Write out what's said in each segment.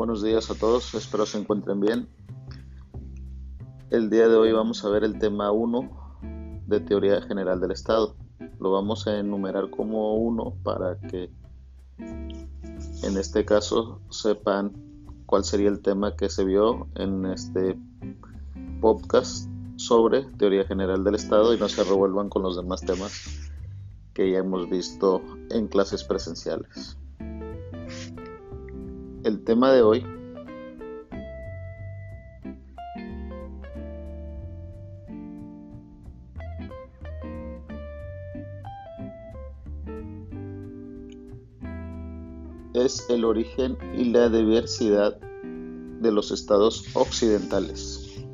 Buenos días a todos, espero se encuentren bien. El día de hoy vamos a ver el tema 1 de teoría general del Estado. Lo vamos a enumerar como 1 para que en este caso sepan cuál sería el tema que se vio en este podcast sobre teoría general del Estado y no se revuelvan con los demás temas que ya hemos visto en clases presenciales. El tema de hoy es el origen y la diversidad de los estados occidentales.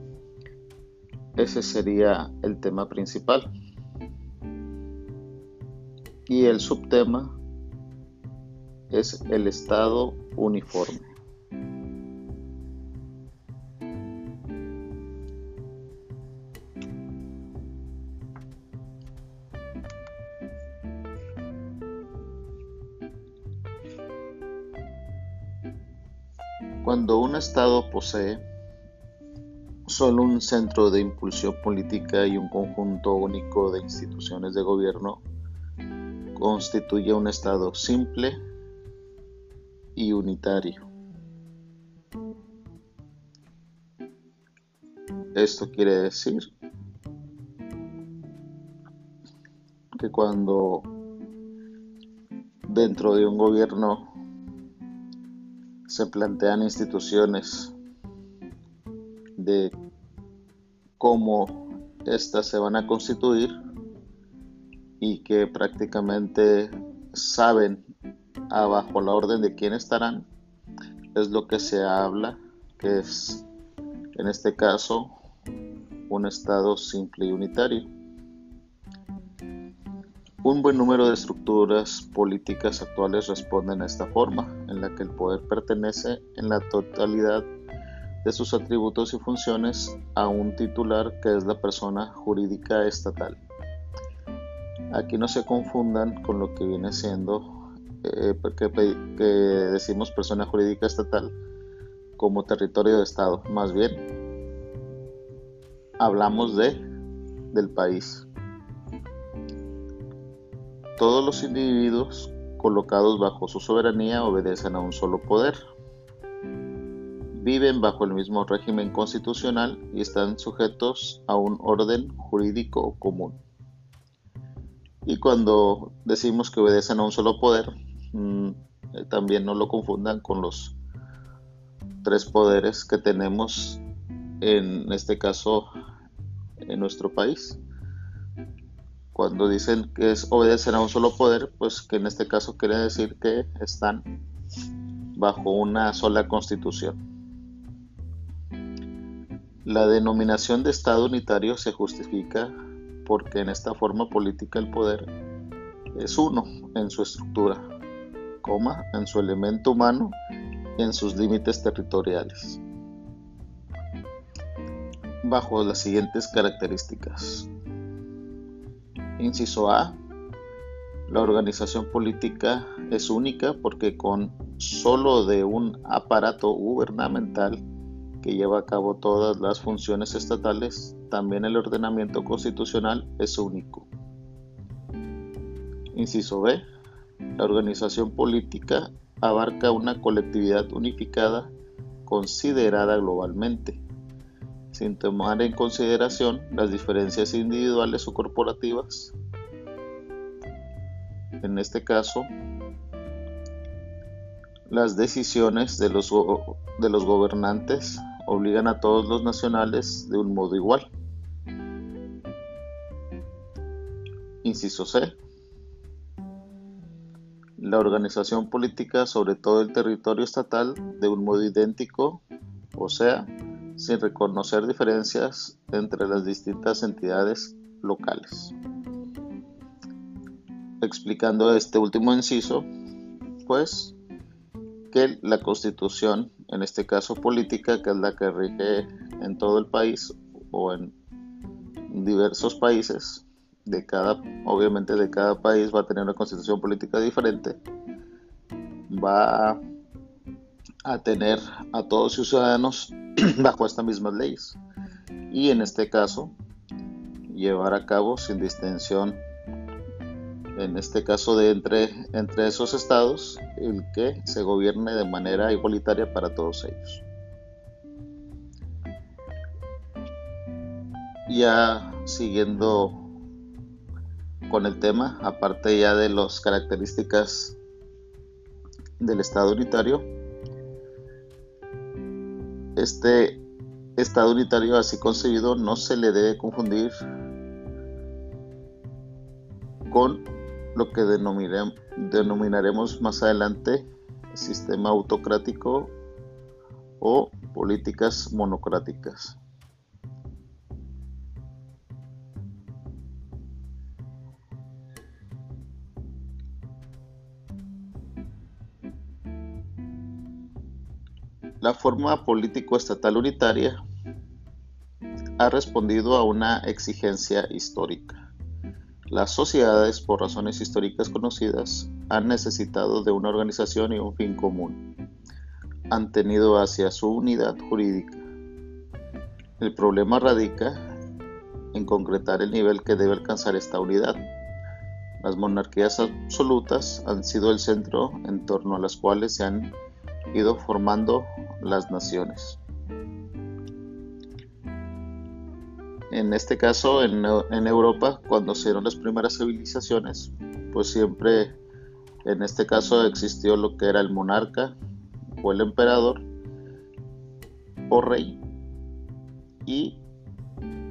Ese sería el tema principal. Y el subtema es el estado uniforme. Cuando un Estado posee solo un centro de impulsión política y un conjunto único de instituciones de gobierno, constituye un Estado simple y unitario. Esto quiere decir que cuando dentro de un gobierno se plantean instituciones de cómo éstas se van a constituir y que prácticamente saben abajo la orden de quién estarán, es lo que se habla, que es en este caso un estado simple y unitario. Un buen número de estructuras políticas actuales responden a esta forma, en la que el poder pertenece en la totalidad de sus atributos y funciones a un titular que es la persona jurídica estatal. Aquí no se confundan con lo que viene siendo eh, que, decimos persona jurídica estatal como territorio de Estado. Más bien, hablamos de del país. Todos los individuos colocados bajo su soberanía obedecen a un solo poder. Viven bajo el mismo régimen constitucional y están sujetos a un orden jurídico común. Y cuando decimos que obedecen a un solo poder, Mm, eh, también no lo confundan con los tres poderes que tenemos en este caso en nuestro país. Cuando dicen que es obedecen a un solo poder, pues que en este caso quiere decir que están bajo una sola constitución. La denominación de Estado unitario se justifica porque en esta forma política el poder es uno en su estructura, en su elemento humano y en sus límites territoriales. Bajo las siguientes características. Inciso A. La organización política es única porque con solo de un aparato gubernamental que lleva a cabo todas las funciones estatales, también el ordenamiento constitucional es único. Inciso B. La organización política abarca una colectividad unificada considerada globalmente, sin tomar en consideración las diferencias individuales o corporativas. En este caso, las decisiones de los, gobernantes obligan a todos los nacionales de un modo igual. Inciso C la organización política sobre todo el territorio estatal de un modo idéntico, o sea, sin reconocer diferencias entre las distintas entidades locales. Explicando este último inciso, pues que la constitución, en este caso política, que es la que rige en todo el país o en diversos países, de cada, obviamente de cada país va a tener una constitución política diferente, va a tener a todos sus ciudadanos bajo estas mismas leyes y en este caso llevar a cabo sin distinción en este caso de entre, entre esos estados el que se gobierne de manera igualitaria para todos ellos. Ya siguiendo con el tema, aparte ya de las características del Estado unitario, este Estado unitario así concebido no se le debe confundir con lo que denominaremos más adelante sistema autocrático o políticas monocráticas. La forma político-estatal unitaria ha respondido a una exigencia histórica. Las sociedades, por razones históricas conocidas, han necesitado de una organización y un fin común. Han tenido hacia su unidad jurídica. El problema radica en concretar el nivel que debe alcanzar esta unidad. Las monarquías absolutas han sido el centro en torno a las cuales se han ido formando las naciones. En este caso, en, Europa, cuando se dieron las primeras civilizaciones, pues siempre en este caso existió lo que era el monarca o el emperador o rey y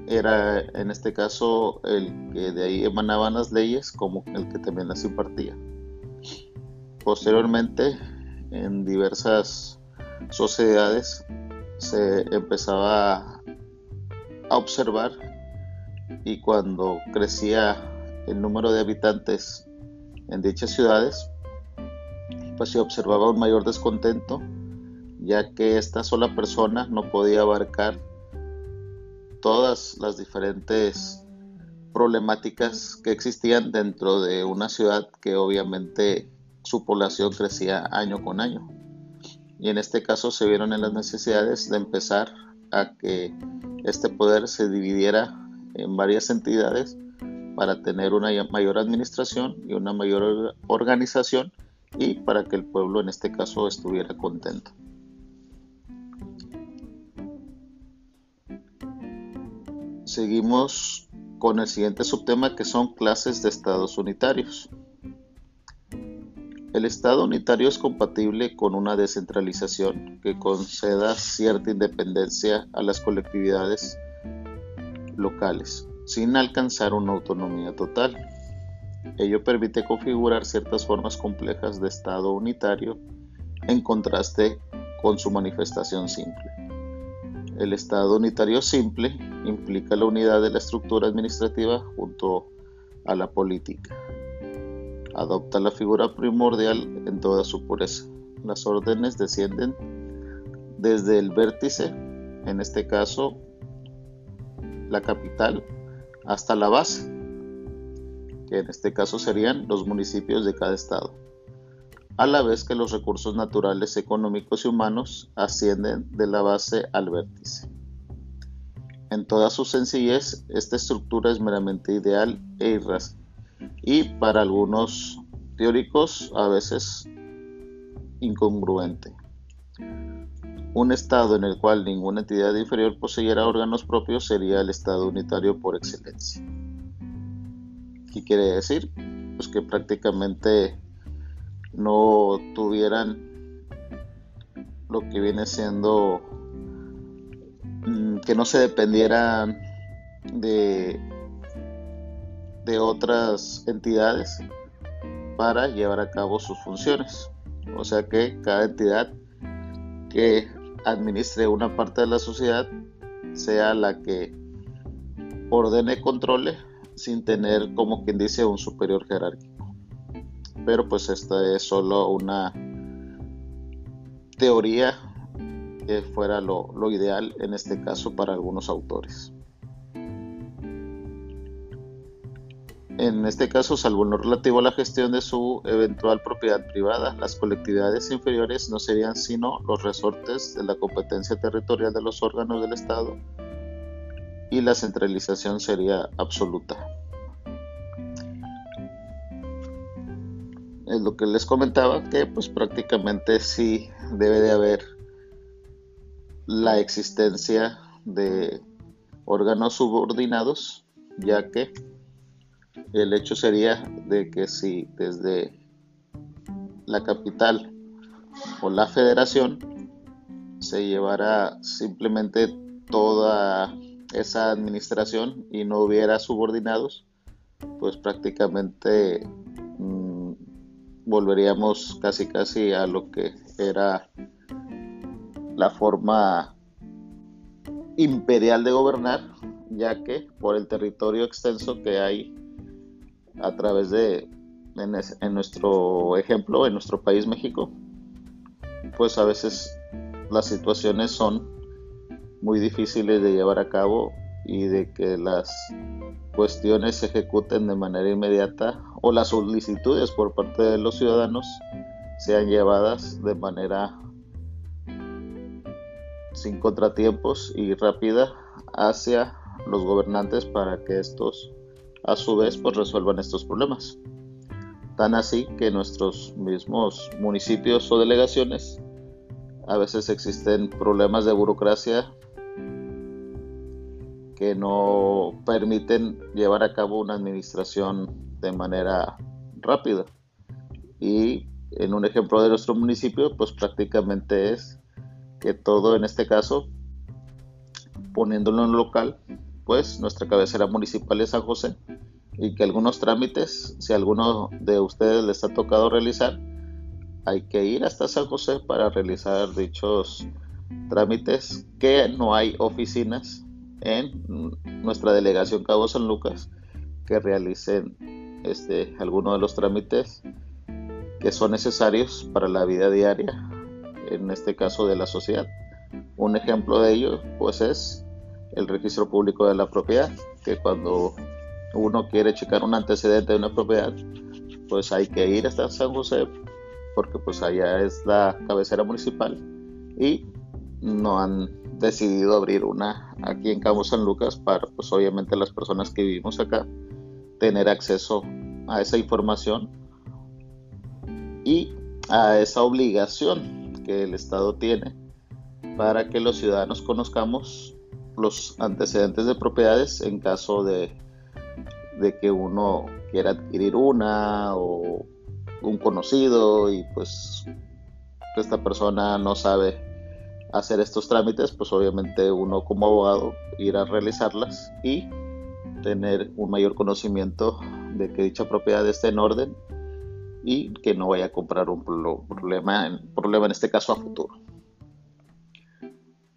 era en este caso el que de ahí emanaban las leyes como el que también las impartía. Posteriormente, en diversas sociedades se empezaba a observar y cuando crecía el número de habitantes en dichas ciudades, pues se observaba un mayor descontento, ya que esta sola persona no podía abarcar todas las diferentes problemáticas que existían dentro de una ciudad que obviamente su población crecía año con año y en este caso se vieron en las necesidades de empezar a que este poder se dividiera en varias entidades para tener una mayor administración y una mayor organización y para que el pueblo en este caso estuviera contento. Seguimos con el siguiente subtema que son clases de estados unitarios. El Estado unitario es compatible con una descentralización que conceda cierta independencia a las colectividades locales, sin alcanzar una autonomía total. Ello permite configurar ciertas formas complejas de Estado unitario en contraste con su manifestación simple. El Estado unitario simple implica la unidad de la estructura administrativa junto a la política adopta la figura primordial en toda su pureza. Las órdenes descienden desde el vértice, en este caso la capital, hasta la base, que en este caso serían los municipios de cada estado, a la vez que los recursos naturales, económicos y humanos ascienden de la base al vértice. En toda su sencillez, esta estructura es meramente ideal e irracional y para algunos teóricos a veces incongruente. Un estado en el cual ninguna entidad inferior poseyera órganos propios sería el estado unitario por excelencia. ¿Qué quiere decir? Pues que prácticamente no tuvieran lo que viene siendo mm, que no se dependieran de de otras entidades para llevar a cabo sus funciones. O sea que cada entidad que administre una parte de la sociedad sea la que ordene y controle sin tener como quien dice un superior jerárquico. Pero pues esta es solo una teoría que fuera lo, ideal en este caso para algunos autores. En este caso, salvo lo relativo a la gestión de su eventual propiedad privada, las colectividades inferiores no serían sino los resortes de la competencia territorial de los órganos del Estado y la centralización sería absoluta. Es lo que les comentaba, que pues prácticamente sí debe de haber la existencia de órganos subordinados, ya que el hecho sería de que si desde la capital o la federación se llevara simplemente toda esa administración y no hubiera subordinados, pues prácticamente mm, volveríamos casi casi a lo que era la forma imperial de gobernar, ya que por el territorio extenso que hay a través de, en, nuestro ejemplo, en nuestro país México, pues a veces las situaciones son muy difíciles de llevar a cabo y de que las cuestiones se ejecuten de manera inmediata o las solicitudes por parte de los ciudadanos sean llevadas de manera sin contratiempos y rápida hacia los gobernantes para que estos a su vez pues resuelvan estos problemas. Tan así que nuestros mismos municipios o delegaciones a veces existen problemas de burocracia que no permiten llevar a cabo una administración de manera rápida. Y en un ejemplo de nuestro municipio, pues prácticamente es que todo en este caso, poniéndolo en local, pues nuestra cabecera municipal es San José y que algunos trámites, si alguno de ustedes les ha tocado realizar, hay que ir hasta San José para realizar dichos trámites, que no hay oficinas en nuestra delegación Cabo San Lucas que realicen este, algunos de los trámites que son necesarios para la vida diaria, en este caso de la sociedad. Un ejemplo de ello pues es el registro público de la propiedad, que cuando uno quiere checar un antecedente de una propiedad, pues hay que ir hasta San José, porque pues allá es la cabecera municipal y no han decidido abrir una aquí en Cabo San Lucas para pues obviamente las personas que vivimos acá tener acceso a esa información y a esa obligación que el Estado tiene para que los ciudadanos conozcamos los antecedentes de propiedades en caso de, de que uno quiera adquirir una o un conocido y pues esta persona no sabe hacer estos trámites, pues obviamente uno como abogado irá a realizarlas y tener un mayor conocimiento de que dicha propiedad esté en orden y que no vaya a comprar un problema, problema en este caso a futuro.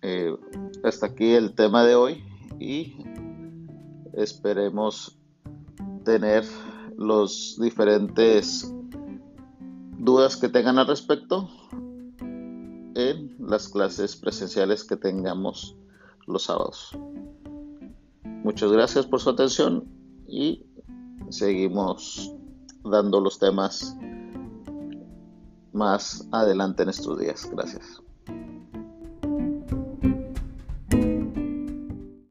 Eh, hasta aquí el tema de hoy y esperemos tener los diferentes dudas que tengan al respecto en las clases presenciales que tengamos los sábados. Muchas gracias por su atención y seguimos dando los temas más adelante en estos días. Gracias.